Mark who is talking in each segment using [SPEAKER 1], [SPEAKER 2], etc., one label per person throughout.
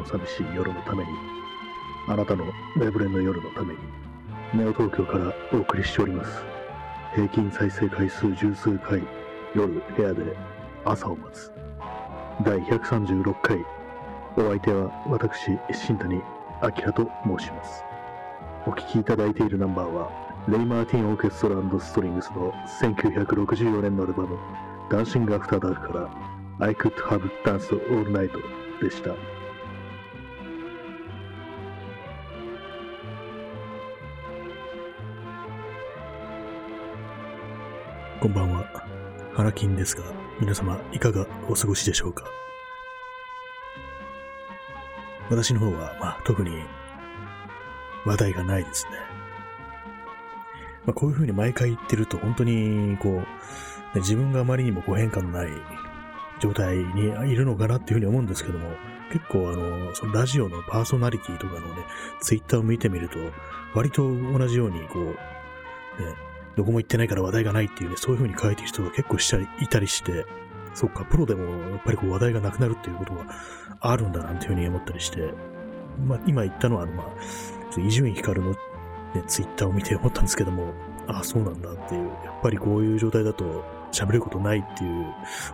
[SPEAKER 1] の寂しい夜のために、あなたの眠れの夜のために、ネオ東京からお送りしております。平均再生回数十数回、夜部屋で朝を待つ。第136回、お相手は私、新谷明と申します。お聴きいただいているナンバーは、レイ・マーティン・オーケストラストリングスの1964年のアルバム、ダンシング・アフター・ダークから I Could Have Danced All Night でした。こんばんは。原金ですが、皆様いかがお過ごしでしょうか？私の方は、まあ、特に話題がないですね。まあ、こういうふうに毎回言ってると、本当に、こう、ね、自分があまりにもこう変化のない状態にいるのかなっていうふうに思うんですけども、結構あの、そのラジオのパーソナリティとかのね、ツイッターを見てみると、割と同じように、こう、ね、どこも行ってないから話題がないっていうね、そういうふうに書いてる人が結構したりいたりして、そっか、プロでもやっぱりこう話題がなくなるっていうことがあるんだなんていうふうに思ったりして、まあ、今言ったのは、まあ、伊集院光の、ね、ツイッターを見て思ったんですけども、ああ、そうなんだっていう、やっぱりこういう状態だと喋ることないっていう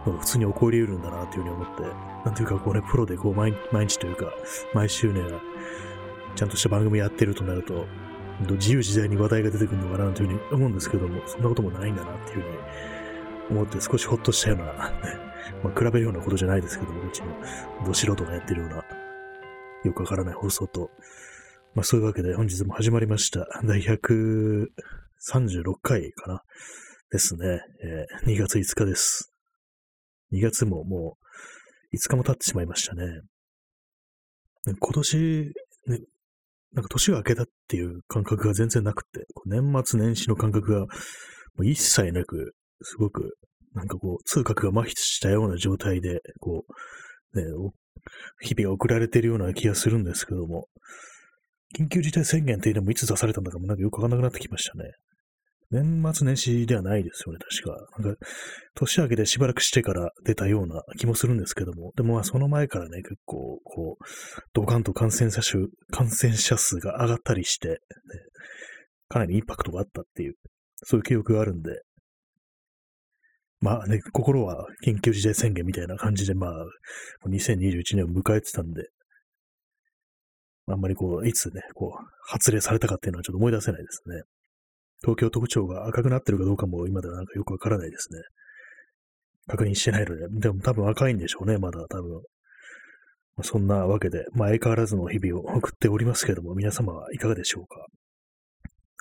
[SPEAKER 1] のが普通に起こり得るんだなっていうふうに思って、なんていうかこうね、プロでこう毎日というか、毎週ね、ちゃんとした番組やってるとなると、自由自在に話題が出てくるのかなというふうに思うんですけども、そんなこともないんだなっていうふうに思って少しほっとしたような、まあ、比べるようなことじゃないですけども、うちのど素人がやってるような、よくわからない放送と、まあそういうわけで本日も始まりました。第136回かなですね、えー、2月5日です。2月ももう5日も経ってしまいましたね。今年、ね、なんか年が明けたっていう感覚が全然なくて、年末年始の感覚がもう一切なく、すごく、なんかこう、通覚が麻痺したような状態で、こう、ね、日々が送られているような気がするんですけども、緊急事態宣言っていうのもいつ出されたんだかもなんかよくわかんなくなってきましたね。年末年始ではないですよね、確か。なんか、年明けでしばらくしてから出たような気もするんですけども、でもまあその前からね、結構、こう、ドカンと感染者数、感染者数が上がったりして、ね、かなりインパクトがあったっていう、そういう記憶があるんで、まあね、心は緊急事態宣言みたいな感じで、まあ、2021年を迎えてたんで、あんまりこう、いつね、こう、発令されたかっていうのはちょっと思い出せないですね。東京特徴が赤くなってるかどうかも今ではなんかよくわからないですね。確認してないので、でも多分赤いんでしょうね、まだ多分。まあ、そんなわけで、まあ相変わらずの日々を送っておりますけれども、皆様はいかがでしょうか。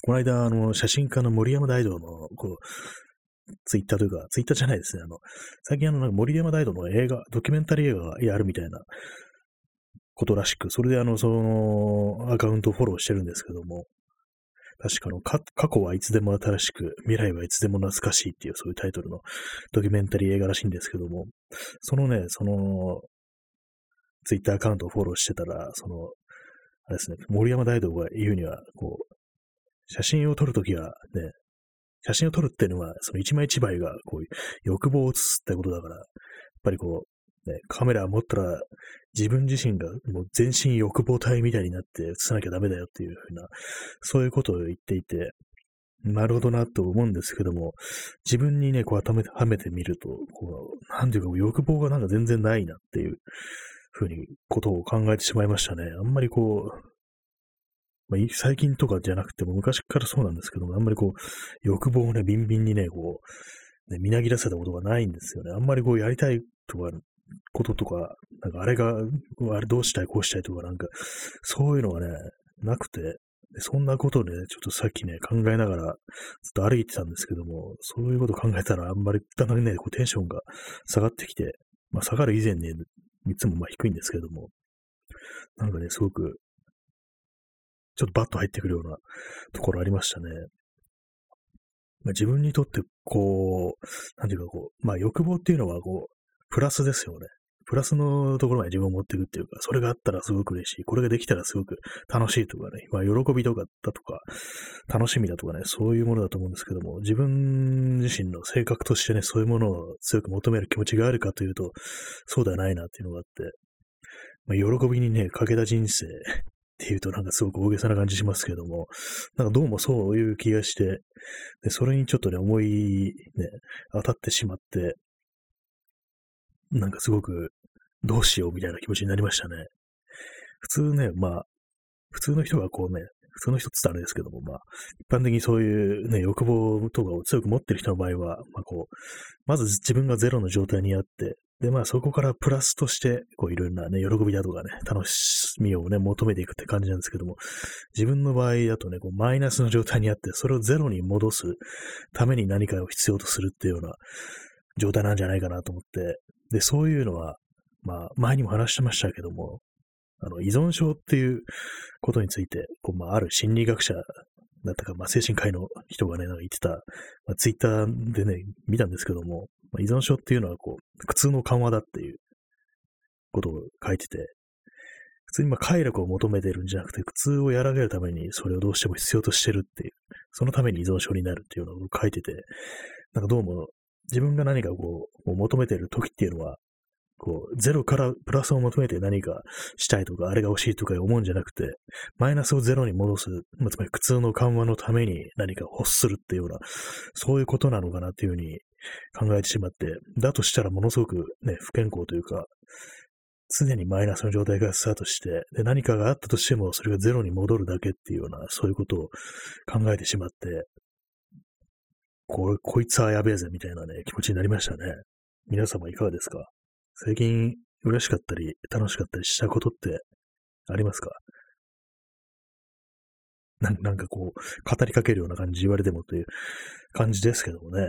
[SPEAKER 1] この間、あの、写真家の森山大道の、こう、ツイッターというか、ツイッターじゃないですね。あの、最近あの、なんか森山大道の映画、ドキュメンタリー映画がやるみたいなことらしく、それであの、その、アカウントをフォローしてるんですけども、確かの過去はいつでも新しく、未来はいつでも懐かしいっていう、そういうタイトルのドキュメンタリー映画らしいんですけども、そのね、その、ツイッターアカウントをフォローしてたら、その、あれですね、森山大道が言うには、こう、写真を撮るときはね、写真を撮るっていうのは、その一枚一枚が、こう、欲望を映すってことだから、やっぱりこう、ね、カメラ持ったら、自分自身がもう全身欲望体みたいになって映さなきゃダメだよっていうふうな、そういうことを言っていて、なるほどなと思うんですけども、自分にね、こう当てはめてみると、こう、なんていうか欲望がなんか全然ないなっていうふうにことを考えてしまいましたね。あんまりこう、まあ、最近とかじゃなくても昔からそうなんですけども、あんまりこう、欲望をね、ビンビンにね、こう、ね、みなぎらせたことがないんですよね。あんまりこう、やりたいとか、こととか、なんかあれが、あれどうしたい、こうしたいとか、なんか、そういうのがね、なくて、そんなことをね、ちょっとさっきね、考えながら、ずっと歩いてたんですけども、そういうこと考えたら、あんまり、だんだんね、こうテンションが下がってきて、まあ、下がる以前に、いつもまあ低いんですけども、なんかね、すごく、ちょっとバッと入ってくるようなところありましたね。まあ、自分にとって、こう、なんていうかこう、まあ欲望っていうのはこう、プラスですよね。プラスのところまで自分を持っていくっていうか、それがあったらすごく嬉しい。これができたらすごく楽しいとかね、まあ喜びとかだとか、楽しみだとかね、そういうものだと思うんですけども、自分自身の性格としてね、そういうものを強く求める気持ちがあるかというと、そうではないなっていうのがあって、まあ、喜びにね、かけた人生っていうとなんかすごく大げさな感じしますけども、なんかどうもそういう気がして、でそれにちょっとね、思いね、当たってしまって、なんかすごくどうしようみたいな気持ちになりましたね。普通ね、まあ、普通の人がこうね、普通の人って言ったらあれですけども、まあ、一般的にそういうね、欲望とかを強く持ってる人の場合は、まあこう、まず自分がゼロの状態にあって、で、まあそこからプラスとして、こういろんなね、喜びだとかね、楽しみをね、求めていくって感じなんですけども、自分の場合だとね、こうマイナスの状態にあって、それをゼロに戻すために何かを必要とするっていうような状態なんじゃないかなと思って、で、そういうのは、まあ前にも話してましたけども、あの、依存症っていうことについて、こう、まあ、ある心理学者だったか、まあ、精神科医の人がね、なんか言ってた、まあ、ツイッターでね、見たんですけども、まあ、依存症っていうのは、こう、苦痛の緩和だっていうことを書いてて、普通にまあ快楽を求めてるんじゃなくて、苦痛を和らげるためにそれをどうしても必要としてるっていう、そのために依存症になるっていうのを書いてて、なんかどうも自分が何かこう、求めてる時っていうのは、こう、ゼロからプラスを求めて何かしたいとか、あれが欲しいとか思うんじゃなくて、マイナスをゼロに戻す、まあ、つまり苦痛の緩和のために何か欲するっていうような、そういうことなのかなっていうふうに考えてしまって、だとしたらものすごくね、不健康というか、常にマイナスの状態からスタートして、で、何かがあったとしても、それがゼロに戻るだけっていうような、そういうことを考えてしまって、ここいつはやべえぜ、みたいなね、気持ちになりましたね。皆様いかがですか？最近嬉しかったり楽しかったりしたことってありますか？なんなんかこう、語りかけるような感じ言われてもという感じですけどもね。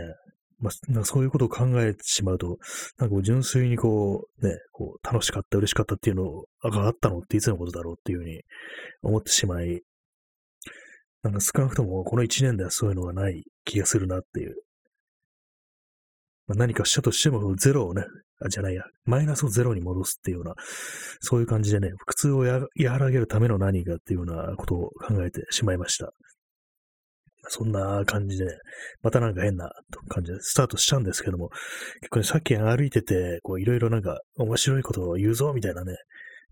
[SPEAKER 1] まあ、なんかそういうことを考えてしまうと、なんかこう純粋にこう、ね、こう楽しかった、嬉しかったっていうのがあったのっていつのことだろうっていうふうに思ってしまい、なんか少なくともこの一年ではそういうのがない気がするなっていうまあ、何かしたとしても、ゼロをね、あ、じゃないや、マイナスをゼロに戻すっていうような、そういう感じでね、苦痛を和らげるための何かっていうようなことを考えてしまいました。そんな感じで、またなんか変な感じでスタートしちゃうんですけども、結構ね、さっき歩いてて、こういろいろなんか面白いことを言うぞみたいなね、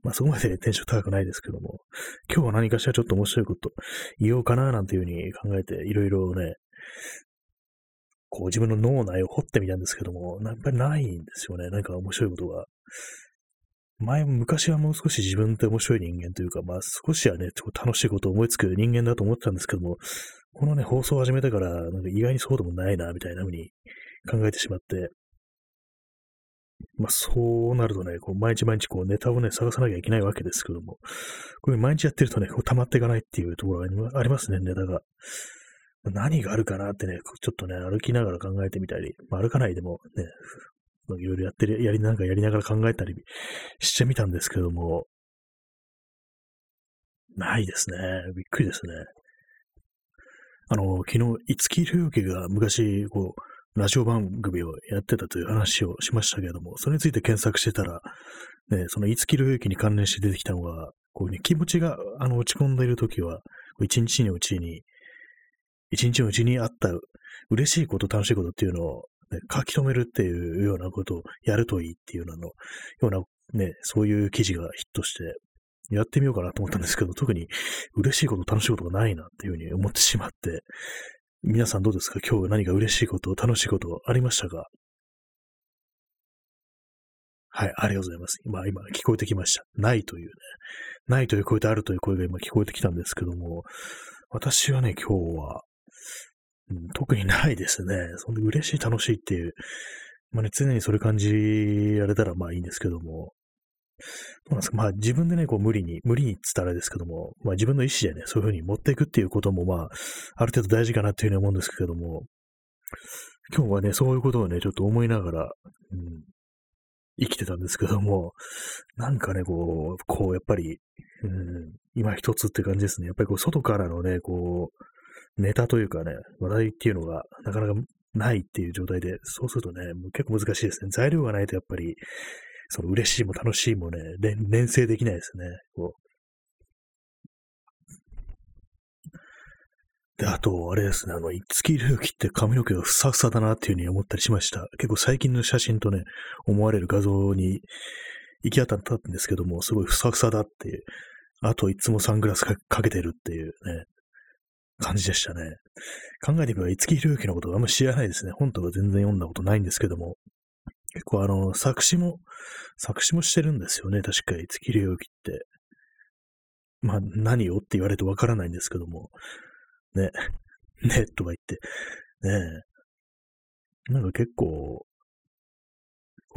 [SPEAKER 1] まあそこまでテンション高くないですけども、今日は何かしらちょっと面白いこと言おうかななんていうふうに考えて、いろいろね、こう自分の脳内を掘ってみたんですけども、やっぱりないんですよね。なんか面白いことが。前、昔はもう少し自分って面白い人間というか、まあ少しはね、ちょっと楽しいことを思いつく人間だと思ってたんですけども、このね、放送を始めてから、なんか意外にそうでもないな、みたいな風に考えてしまって、まあそうなるとね、こう毎日毎日こうネタをね、探さなきゃいけないわけですけども、これ毎日やってるとね、こう溜まっていかないっていうところがありますね、ネタが。何があるかなってね、ちょっとね、歩きながら考えてみたり、まあ、歩かないでもね、いろいろやってる、やりなんかやりながら考えたりしてみたんですけども、ないですね。びっくりですね。あの、昨日、五木ひろゆきが昔、こう、ラジオ番組をやってたという話をしましたけれども、それについて検索してたら、ね、その五木ひろゆきに関連して出てきたのが、こうね、気持ちが、あの、落ち込んでいるときは、一日のうちに、一日のうちにあった嬉しいこと、楽しいことっていうのを、ね、書き留めるっていうようなことをやるといいっていうのの、ような、ね、そういう記事がヒットして、やってみようかなと思ったんですけど、特に嬉しいこと、楽しいことがないなっていうふうに思ってしまって、皆さんどうですか？今日何か嬉しいこと、楽しいことありましたか？はい、ありがとうございます。今、今聞こえてきました。ないというね、ないという声とあるという声が今聞こえてきたんですけども、私はね、今日は、うん、特にないですね。そんで嬉しい、楽しいっていう。まあね、常にそれ感じられたらまあいいんですけども。まあ自分でね、こう無理に、無理にって言ったらですけども、まあ自分の意思でね、そういうふうに持っていくっていうこともまあ、ある程度大事かなっていうふうに思うんですけども、今日はね、そういうことをね、ちょっと思いながら、うん、生きてたんですけども、なんかね、こう、こう、やっぱり、うん、今一つって感じですね。やっぱりこう、外からのね、こう、ネタというかね、話題っていうのがなかなかないっていう状態で、そうするとね、もう結構難しいですね。材料がないとやっぱり、その嬉しいも楽しいもね、連成できないですね。こうで、あと、あれですね、あの、五木隆起って髪の毛がふさふさだなっていうふうに思ったりしました。結構最近の写真とね、思われる画像に行き当たったんですけども、すごいふさふさだっていう、あといつもサングラスかけてるっていうね、感じでしたね。考えてみれば、五木ひろゆきのことあんま知らないですね。本とか全然読んだことないんですけども、結構あの、作詞も、作詞もしてるんですよね。確か、五木ひろゆきって。まあ、何をって言われるとわからないんですけども、ね、ね、とか言って、ねなんか結構、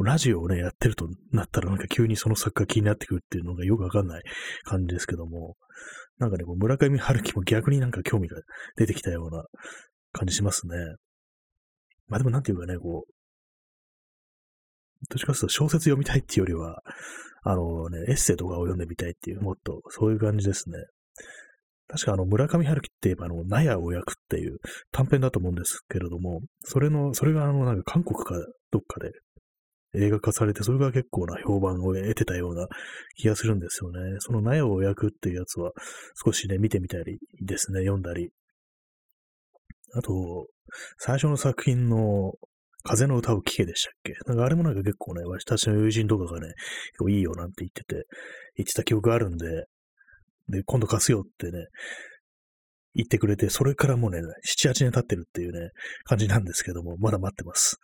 [SPEAKER 1] ラジオをね、やってるとなったらなんか急にその作家気になってくるっていうのがよくわかんない感じですけども、なんかね、こう村上春樹も逆になんか興味が出てきたような感じしますね。まあでもなんていうかね、こう、どっちかというと小説読みたいっていうよりは、あのね、エッセイとかを読んでみたいっていう、もっとそういう感じですね。確かあの、村上春樹って言えばあの、納屋を焼くっていう短編だと思うんですけれども、それの、それがあの、なんか韓国かどっかで映画化されて、それが結構な評判を得てたような気がするんですよね。その納屋を焼くっていうやつは少しね、見てみたりですね、読んだり。あと、最初の作品の風の歌を聴けでしたっけ？なんかあれもなんか結構ね、私たちの友人とかがね、結構いいよなんて言ってて、言ってた記憶があるんで、で、今度貸すよってね、言ってくれて、それからもうね、7、8年経ってるっていうね、感じなんですけども、まだ待ってます。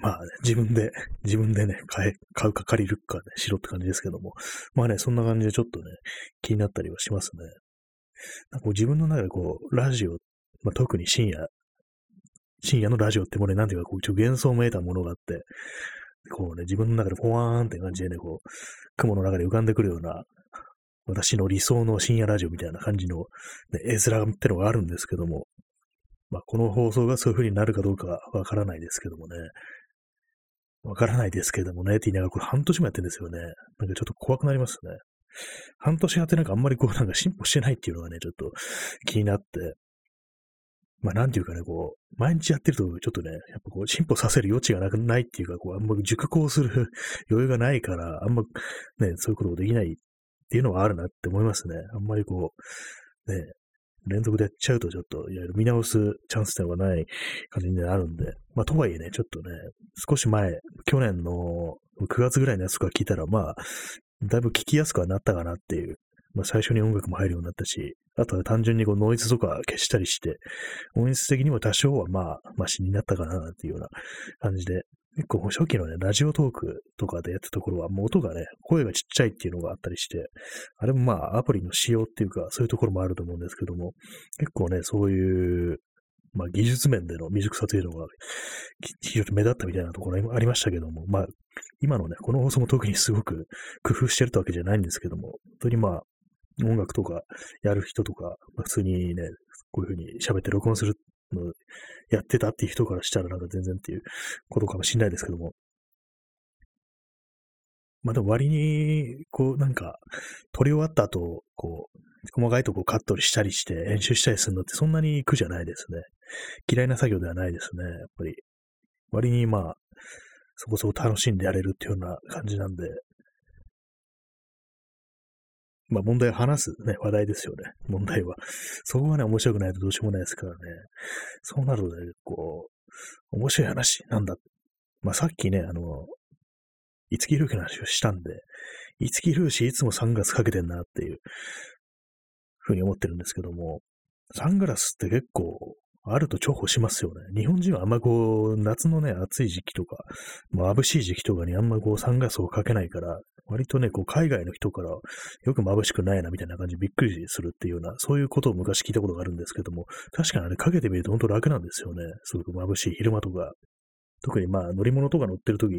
[SPEAKER 1] まあ、ね、自分で、自分でね、買え、買うか借りるかね、しろって感じですけども。まあね、そんな感じでちょっとね、気になったりはしますね。なんか自分の中でこう、ラジオ、まあ、特に深夜深夜のラジオってもうね、なんていうか、こう、一応幻想めいたものがあって、こうね、自分の中でポワーンって感じでね、こう、雲の中で浮かんでくるような、私の理想の深夜ラジオみたいな感じの、ね、絵面ってのがあるんですけども、まあ、この放送がそういう風になるかどうかわからないですけどもね、わからないですけどもね、って言いながらこれ半年もやってるんですよね。なんかちょっと怖くなりますね。半年やってなんかあんまりこうなんか進歩してないっていうのがね、ちょっと気になって、まあなんていうかね、こう、毎日やってると、ちょっとね、やっぱこう、進歩させる余地がなくないっていうか、こう、あんま熟考する 余裕がないから、あんまね、そういうことができないっていうのはあるなって思いますね。あんまりこう、ね、連続でやっちゃうとちょっと、いわゆる見直すチャンス点はない感じになるんで、まあとはいえね、ちょっとね、少し前、去年の9月ぐらいのやつとか聞いたら、まあ、だいぶ聞きやすくはなったかなっていうまあ、最初に音楽も入るようになったし、あとは単純にこうノイズとか消したりして、音質的にも多少はまあ、マシになったかなっていうような感じで、結構初期のね、ラジオトークとかでやったところは、もう音がね、声がちっちゃいっていうのがあったりして、あれもまあ、アプリの仕様っていうか、そういうところもあると思うんですけども、結構ね、そういう、まあ、技術面での未熟さというのが、非常に目立ったみたいなところもありましたけども、まあ、今のね、この放送も特にすごく工夫してるってわけじゃないんですけども、本当にまあ、音楽とかやる人とか、普通にね、こういう風に喋って録音するのやってたっていう人からしたらなんか全然っていうことかもしれないですけども。まあでも割に、こうなんか、撮り終わった後、こう、細かいとこカットしたりして編集したりするのってそんなに苦じゃないですね。嫌いな作業ではないですね、やっぱり。割にまあ、そこそこ楽しんでやれるっていうような感じなんで、まあ問題を話すね、話題ですよね。問題は。そこがね、面白くないとどうしようもないですからね。そうなるとね、こう、面白い話なんだ。まあさっきね、あの、五木ひろきの話をしたんで、五木ひろしいつもサングラスかけてんなっていうふうに思ってるんですけども、サングラスって結構あると重宝しますよね。日本人はあんまこう、夏のね、暑い時期とか、眩しい時期とかにあんまこう、サングラスをかけないから、割とね、こう、海外の人からよく眩しくないなみたいな感じでびっくりするっていうような、そういうことを昔聞いたことがあるんですけども、確かにあれかけてみると本当楽なんですよね。すごく眩しい昼間とか。特にまあ、乗り物とか乗ってるとき、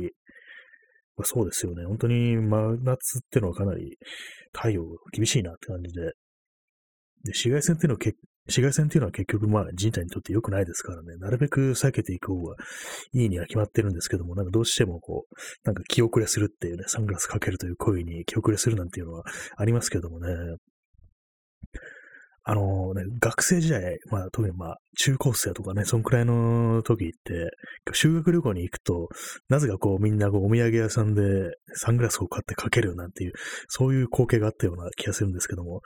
[SPEAKER 1] まあ、そうですよね。本当に真夏ってのはかなり太陽厳しいなって感じで。で、紫外線っていうのは結紫外線っていうのは結局まあ人体にとって良くないですからね、なるべく避けていく方がいいには決まってるんですけども、なんかどうしてもこう、なんか気遅れするっていうね、サングラスかけるという行為に気遅れするなんていうのはありますけどもね、あのね、学生時代、まあ特にまあ中高生とかね、そんくらいの時って、修学旅行に行くと、なぜかこうみんなこうお土産屋さんでサングラスを買ってかけるなんていう、そういう光景があったような気がするんですけども、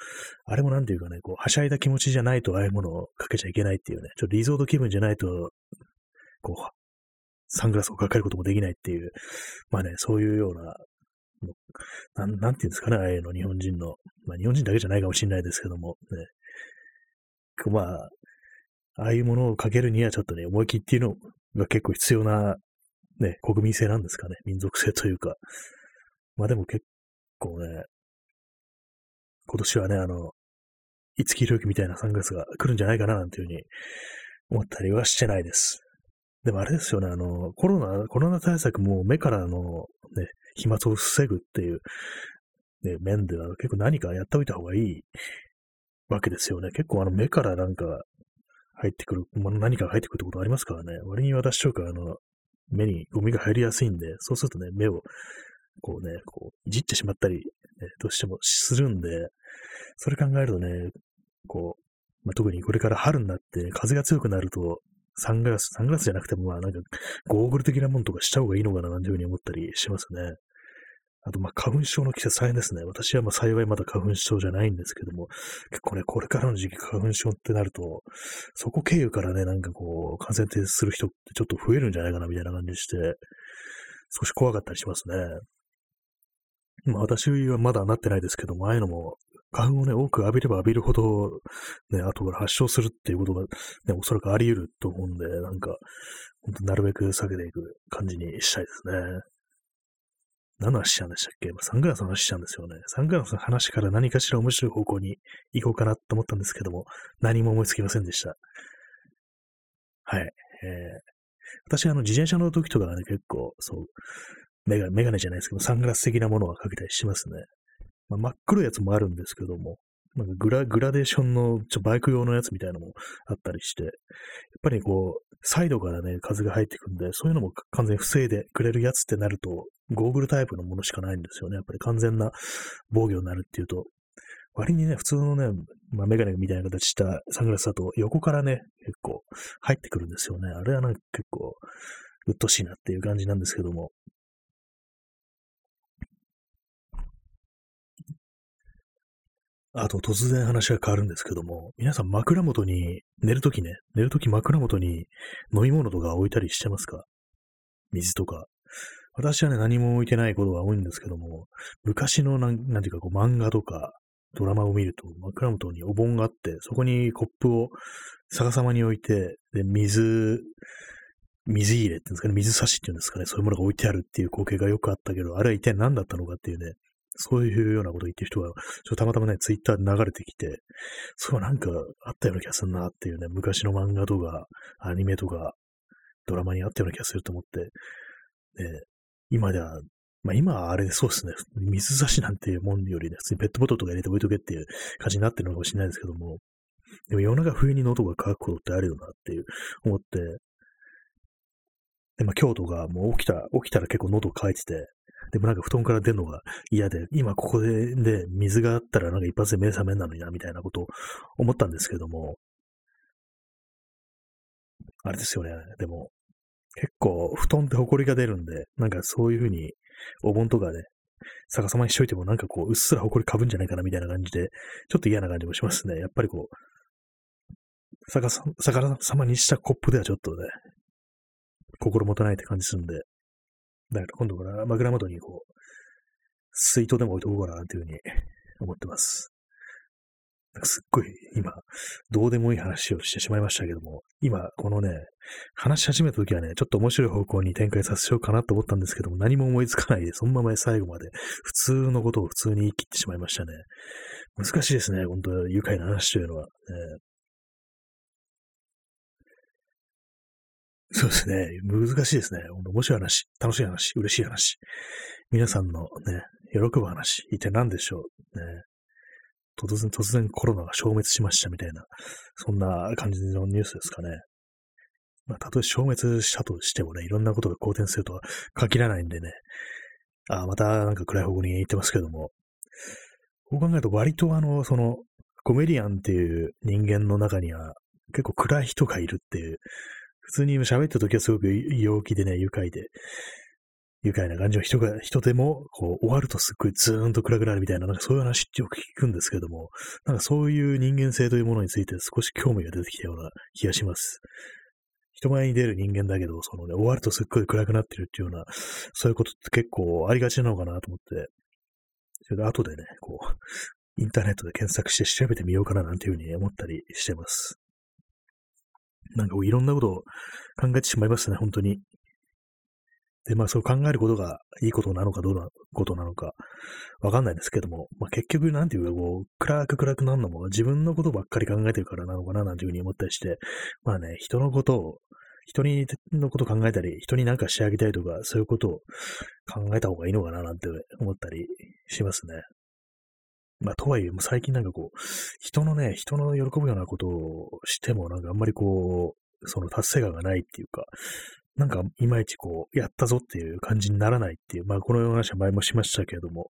[SPEAKER 1] あれもなんていうかね、こう、はしゃいだ気持ちじゃないとああいうものをかけちゃいけないっていうね、ちょっとリゾート気分じゃないと、こう、サングラスをかけることもできないっていう、まあね、そういうようななん、なんていうんですかね、ああいうの、日本人の。まあ、日本人だけじゃないかもしれないですけども、ね。構まあ、ああいうものをかけるにはちょっとね、思い切っていうのが結構必要な、ね、国民性なんですかね。民族性というか。まあでも結構ね、今年はね、あの、五木ひろゆきみたいなサングラスが来るんじゃないかななんていうふうに思ったりはしてないです。でもあれですよね、あの、コロナ、コロナ対策も目からのね、飛沫を防ぐっていう、ね、面では結構何かやっておいた方がいいわけですよね。結構あの目からなんか入ってくる、何かが入ってくるってことありますからね。割に私とかあの、目にゴミが入りやすいんで、そうするとね、目をこうね、こう、いじってしまったり、ね、どうしてもするんで、それ考えるとね、こう、まあ、特にこれから春になって、風が強くなると、サングラス、サングラスじゃなくても、まあなんか、ゴーグル的なものとかした方がいいのかななんていうふうに思ったりしますね。あと、まあ、花粉症の季節大変ですね。私はまあ幸いまだ花粉症じゃないんですけども、結構ね、これからの時期花粉症ってなると、そこ経由からね、なんかこう、感染停止する人ってちょっと増えるんじゃないかなみたいな感じして、少し怖かったりしますね。まあ私はまだなってないですけども、ああいうのも花粉をね、多く浴びれば浴びるほど、ね、後から発症するっていうことが、ね、おそらくあり得ると思うんで、なんか、本当なるべく避けていく感じにしたいですね。何の話したんでしたっけ、まあ、サングラスの話したんですよね。サングラスの話から何かしら面白い方向に行こうかなと思ったんですけども、何も思いつきませんでした。はい。えー、私、あの、自転車の時とかはね、結構、そう、メガメガネじゃないですけど、サングラス的なものはかけたりしますね。まあ、真っ黒いやつもあるんですけども、なんかグラグラデーションのちょバイク用のやつみたいなのもあったりして、やっぱりこう、サイドからね、風が入ってくんで、そういうのも完全に防いでくれるやつってなると、ゴーグルタイプのものしかないんですよね。やっぱり完全な防御になるっていうと、割にね、普通のね、まあ、メガネみたいな形したサングラスだと横からね、結構入ってくるんですよね。あれはなんか結構、うっとしいなっていう感じなんですけども。あと突然話が変わるんですけども、皆さん枕元に、寝るときね、寝るとき枕元に飲み物とか置いたりしてますか？水とか。私はね、何も置いてないことが多いんですけども、昔のなん、なんていうかこう漫画とかドラマを見ると枕元にお盆があって、そこにコップを逆さまに置いて、で、水、水入れっていうんですかね、水差しっていうんですかね、そういうものが置いてあるっていう光景がよくあったけど、あれは一体何だったのかっていうね、そういうようなことを言ってる人が、ちょっとたまたまね、ツイッターで流れてきて、そうなんかあったような気がするなっていうね、昔の漫画とか、アニメとか、ドラマにあったような気がすると思って、ね、今では、まあ今はあれそうですね、水差しなんていうもんよりね、普通にペットボトルとか入れて置いとけっていう感じになってるのかもしれないですけども、でも夜中冬に喉が渇くことってあるよなっていう思って、で、まあ今日とかもう起きた、起きたら結構喉渇いてて、でもなんか布団から出るのが嫌で、今ここで、で、水があったらなんか一発で目覚めんなのにな、みたいなことを思ったんですけども、あれですよね。でも、結構布団って埃が出るんで、なんかそういうふうに、お盆とかで、逆さまにしといてもなんかこう、うっすら埃かぶんじゃないかなみたいな感じで、ちょっと嫌な感じもしますね。やっぱりこう、逆さ逆さまにしたコップではちょっとね、心もとないって感じするんで、だから今度から枕元にこう、水筒でも置いとこうかなというふうに思ってます。すっごい今、どうでもいい話をしてしまいましたけども、今、このね、話し始めた時はね、ちょっと面白い方向に展開させようかなと思ったんですけども、何も思いつかないで、そのまま最後まで普通のことを普通に言い切ってしまいましたね。難しいですね、本当愉快な話というのは。ね、そうですね。難しいですね。面白い話、楽しい話、嬉しい話。皆さんのね、喜ぶ話、一体何でしょう。ね、突然、突然コロナが消滅しましたみたいな、そんな感じのニュースですかね。まあ、たとえ消滅したとしてもね、いろんなことが好転するとは限らないんでね。ああ、またなんか暗い方向に行ってますけども。こう考えると割とあの、その、コメディアンっていう人間の中には結構暗い人がいるっていう普通に喋った時はすごく陽気でね、愉快で、愉快な感じの人が、人でも、こう、終わるとすっごいズーンと暗くなるみたいな、なんかそういう話ってよく聞くんですけども、なんかそういう人間性というものについて少し興味が出てきたような気がします。人前に出る人間だけど、そのね、終わるとすっごい暗くなってるっていうような、そういうことって結構ありがちなのかなと思って、それで後でね、こう、インターネットで検索して調べてみようかななんていうふうに思ったりしてます。なんかこういろんなことを考えてしまいますね、本当に。で、まあそう考えることがいいことなのかどうなことなのかわかんないですけども、まあ結局なんていうかこう、暗く暗くなるのも自分のことばっかり考えてるからなのかななんていうふうに思ったりして、まあね、人のことを、人にのこと考えたり、人になんかしてあげたいとか、そういうことを考えた方がいいのかななんて思ったりしますね。まあ、とはいえ、もう最近なんかこう、人のね、人の喜ぶようなことをしても、なんかあんまりこう、その達成感がないっていうか、なんかいまいちこう、やったぞっていう感じにならないっていう、まあこのような話は前もしましたけれども、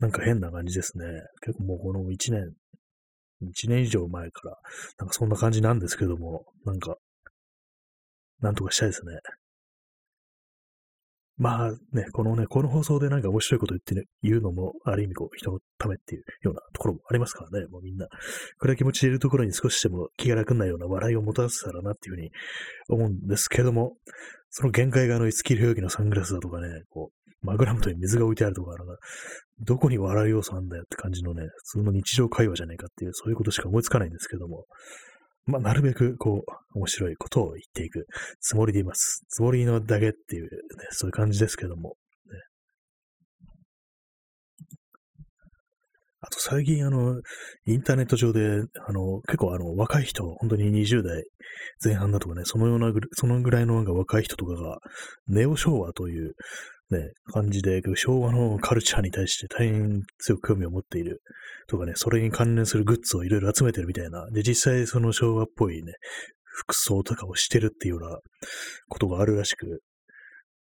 [SPEAKER 1] なんか変な感じですね。結構もうこの1年、1年以上前から、なんかそんな感じなんですけども、なんか、なんとかしたいですね。まあね、このね、この放送でなんか面白いこと言ってね、言うのも、ある意味こう、人のためっていうようなところもありますからね、もうみんな、暗い気持ちでいるところに少しでも気が楽になるような笑いをもたらせたらなっていうふうに思うんですけれども、その限界があの、五木領域のサングラスだとかね、こう、マグラムトに水が置いてあるとか、なんか、どこに笑い要素あんだよって感じのね、普通の日常会話じゃないかっていう、そういうことしか思いつかないんですけども、まあ、なるべく、こう、面白いことを言っていくつもりでいます。つもりのだけっていう、ね、そういう感じですけども。ね、あと、最近、あの、インターネット上で、あの、結構、あの、若い人、本当に20代前半だとかね、そのような、そのぐらいのなんか若い人とかが、ネオ昭和という、ね、感じで、昭和のカルチャーに対して大変強く興味を持っている。とかね、それに関連するグッズをいろいろ集めてるみたいな。で、実際その昭和っぽいね、服装とかをしてるっていうようなことがあるらしく、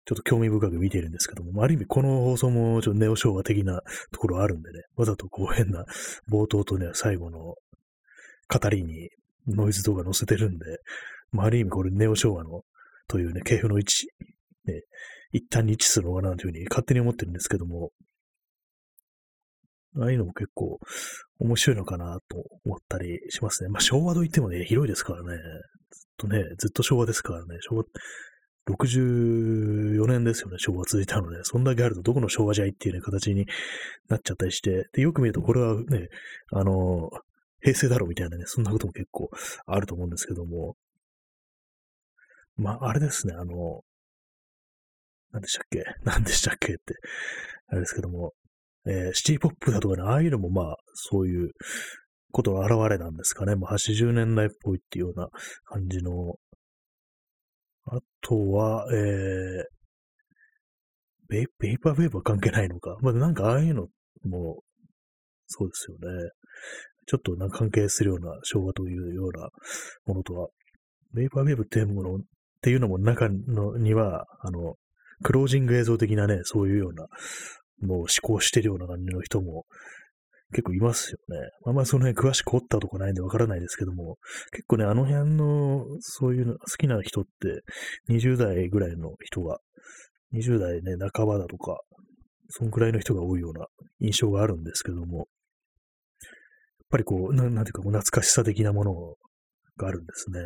[SPEAKER 1] ちょっと興味深く見ているんですけども、ある意味この放送もちょっとネオ昭和的なところあるんでね、わざとこう変な冒頭とね、最後の語りにノイズ動画載せてるんで、まあ、ある意味これネオ昭和のというね、系譜の位置、ね、一旦に位置するのかなというふうに勝手に思ってるんですけども、ああいうのも結構面白いのかなと思ったりしますね。まあ昭和といってもね、広いですからね。ずっとね、ずっと昭和ですからね。昭和、64年ですよね、昭和続いたので、そんだけあるとどこの昭和じゃいっていうね、形になっちゃったりして、で、よく見るとこれはね、あの、平成だろうみたいなね、そんなことも結構あると思うんですけども、まあ、あれですね、あの、何でしたっけ？何でしたっけ？って、あれですけども、えー、シティポップだとかね、ああいうのもまあ、そういうことの現れなんですかね。まあ、80年代っぽいっていうような感じの。あとは、えー、ベイベイパーウェーブは関係ないのか。まあ、なんかああいうのも、そうですよね。ちょっとなんか関係するような昭和というようなものとは、ベイパーウェーブっていうものっていうのも中のには、あの、クロージング映像的なね、そういうようなのを思考してるような感じの人も結構いますよね。あんまりその辺詳しく掘ったとこないんでわからないですけども、結構ね、あの辺の、そういうの好きな人って、20代ぐらいの人が、20代ね、半ばだとか、そんくらいの人が多いような印象があるんですけども、やっぱりこう、ななんていうか、懐かしさ的なものがあるんですね。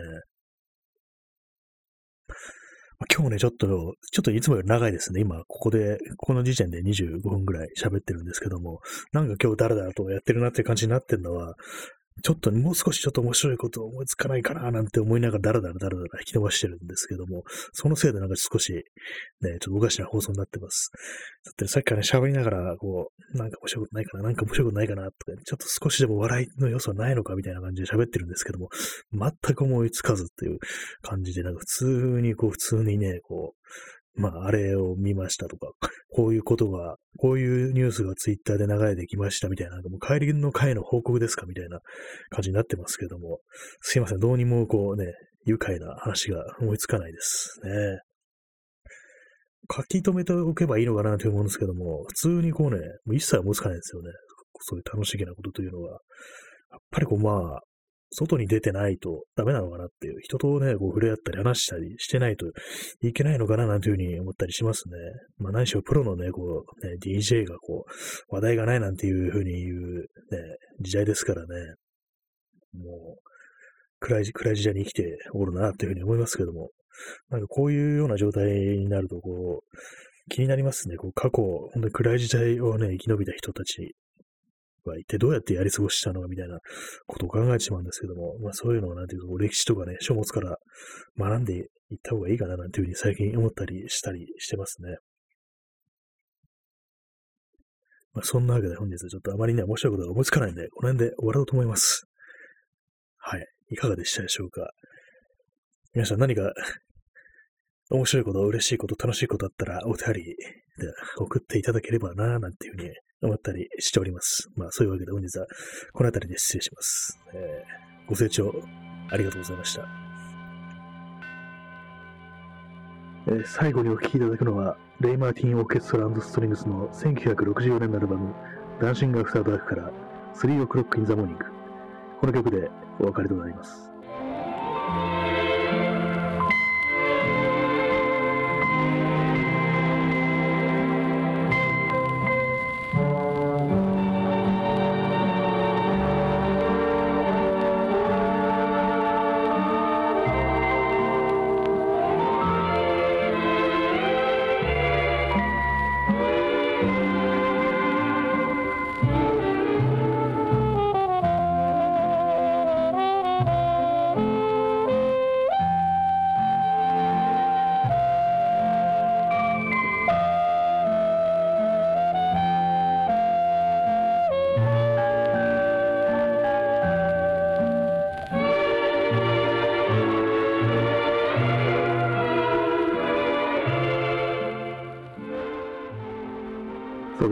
[SPEAKER 1] 今日ね、ちょっと、ちょっといつもより長いですね。今、ここで、この時点で25分ぐらい喋ってるんですけども、なんか今日ダラダラとやってるなって感じになってるのは、ちょっともう少しちょっと面白いことを思いつかないかななんて思いながらダラダラダラダラ引き伸ばしてるんですけども、そのせいでなんか少しね、ちょっとおかしな放送になってます。だってさっきからね、喋りながら、こう、なんか面白いことないかな、なんか面白いことないかなとか、ちょっと少しでも笑いの要素はないのかみたいな感じで喋ってるんですけども、全く思いつかずっていう感じで、なんか普通にこう、普通にね、こう、まあ、あれを見ましたとか、こういうことが、こういうニュースがツイッターで流れてきましたみたいな、もう帰りの会の報告ですかみたいな感じになってますけども、すいません、どうにもこうね、愉快な話が思いつかないですね。書き留めておけばいいのかなと思うんですけども、普通にこうね、もう一切思いつかないですよね。そういう楽しげなことというのは。やっぱりこうまあ、外に出てないとダメなのかなっていう、人とね、こう触れ合ったり話したりしてないといけないのかななんていうふうに思ったりしますね。まあ何しろプロのね、こう、ね、DJ がこう、話題がないなんていうふうに言う、ね、時代ですからね。もう、暗い、暗い時代に生きておるな、というふうに思いますけども、なんかこういうような状態になると、こう、気になりますね。こう過去、本当に暗い時代をね、生き延びた人たちは一体どうやってやり過ごしたのかみたいなことを考えてしまうんですけども、まあそういうのはなんていうか、歴史とかね、書物から学んでいった方がいいかななんていうふうに最近思ったりしたりしてますね。まあそんなわけで本日はちょっとあまりね、面白いことが思いつかないんで、この辺で終わろうと思います。はい。いかがでしたでしょうか皆さん何か面白いこと、嬉しいこと、楽しいことあったらお便りで送っていただければななんていうふうに思ったりしております。まあそういうわけで本日はこの辺りで失礼します。えー、ご清聴ありがとうございました。えー、最後にお聴きいただくのは、レイ・マーティン・オーケストラストリングスの1964年のアルバム、ダンシング・アフター・ダークから、3 o'clock in the morning。この曲でお別れとなります。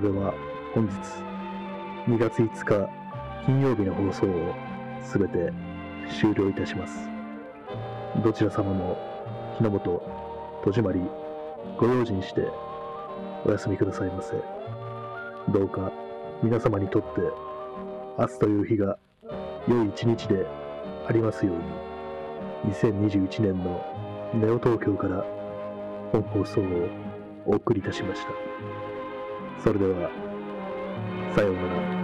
[SPEAKER 1] では本日2月5日金曜日の放送をすべて終了いたします。どちら様も日の本、戸締まり、ご用心してお休みくださいませ。どうか皆様にとって明日という日が良い一日でありますように、2021年のネオ東京から本放送をお送りいたしました。それでは、さようなら。